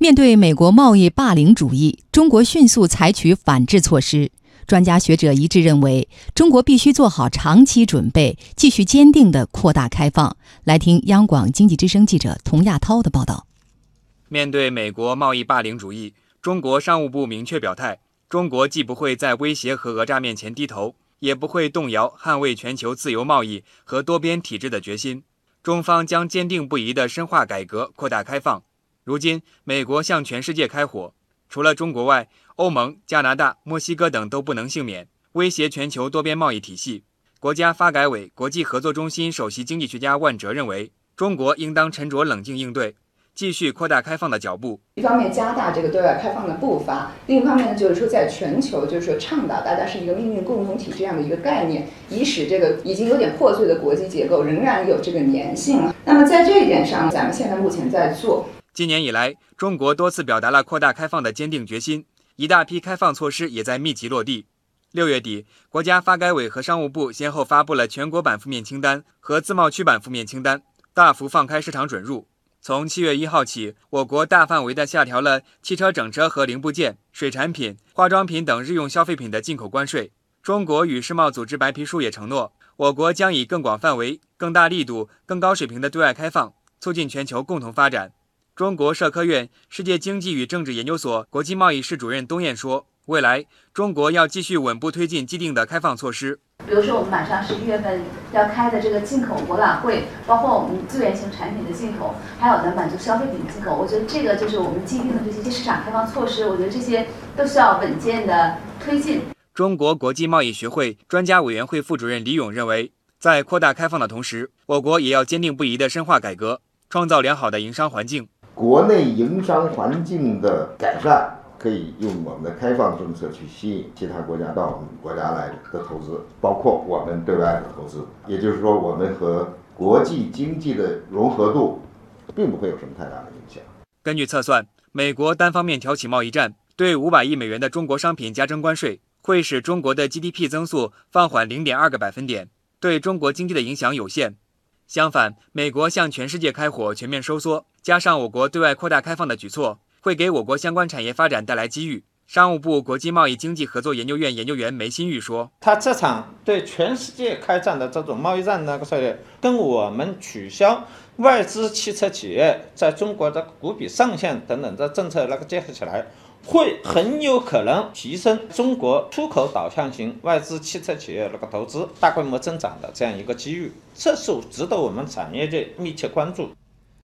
面对美国贸易霸凌主义，中国迅速采取反制措施。专家学者一致认为，中国必须做好长期准备，继续坚定地扩大开放。来听央广经济之声记者童亚涛的报道。面对美国贸易霸凌主义，中国商务部明确表态：中国既不会在威胁和讹诈面前低头，也不会动摇捍卫全球自由贸易和多边体制的决心。中方将坚定不移地深化改革、扩大开放。如今，美国向全世界开火，除了中国外，欧盟、加拿大、墨西哥等都不能幸免，威胁全球多边贸易体系。国家发改委国际合作中心首席经济学家万哲认为，中国应当沉着冷静应对，继续扩大开放的脚步。一方面加大这个对外开放的步伐，另一方面呢，就是说在全球就是说倡导大家是一个命运共同体这样的一个概念，以使这个已经有点破碎的国际结构仍然有这个粘性。那么在这一点上，咱们现在目前在做。今年以来，中国多次表达了扩大开放的坚定决心。一大批开放措施也在密集落地。六月底，国家发改委和商务部先后发布了全国版负面清单和自贸区版负面清单，大幅放开市场准入。从七月一号起，我国大范围的下调了汽车整车和零部件、水产品、化妆品等日用消费品的进口关税。中国与世贸组织白皮书也承诺，我国将以更广范围、更大力度、更高水平的对外开放，促进全球共同发展。中国社科院世界经济与政治研究所国际贸易室主任东燕说：“未来中国要继续稳步推进既定的开放措施。比如说，我们马上十一月份要开的这个进口博览会，包括我们资源型产品的进口，还有呢满足消费品进口。我觉得这个就是我们既定的这些市场开放措施。我觉得这些都需要稳健的推进。”中国国际贸易学会专家委员会副主任李勇认为，在扩大开放的同时，我国也要坚定不移地深化改革，创造良好的营商环境。国内营商环境的改善，可以用我们的开放政策去吸引其他国家到我们国家来的投资，包括我们对外的投资。也就是说，我们和国际经济的融合度，并不会有什么太大的影响。根据测算，美国单方面挑起贸易战，对五百亿美元的中国商品加征关税，会使中国的 GDP 增速放缓零点二个百分点，对中国经济的影响有限。相反，美国向全世界开火，全面收缩，加上我国对外扩大开放的举措，会给我国相关产业发展带来机遇。商务部国际贸易经济合作研究院研究员梅新玉说：“他这场对全世界开战的这种贸易战，那个策略，跟我们取消外资汽车企业在中国的股比上限等等的政策那个结合起来。”会很有可能提升中国出口导向型外资汽车企业那个投资大规模增长的这样一个机遇，这是值得我们产业界密切关注。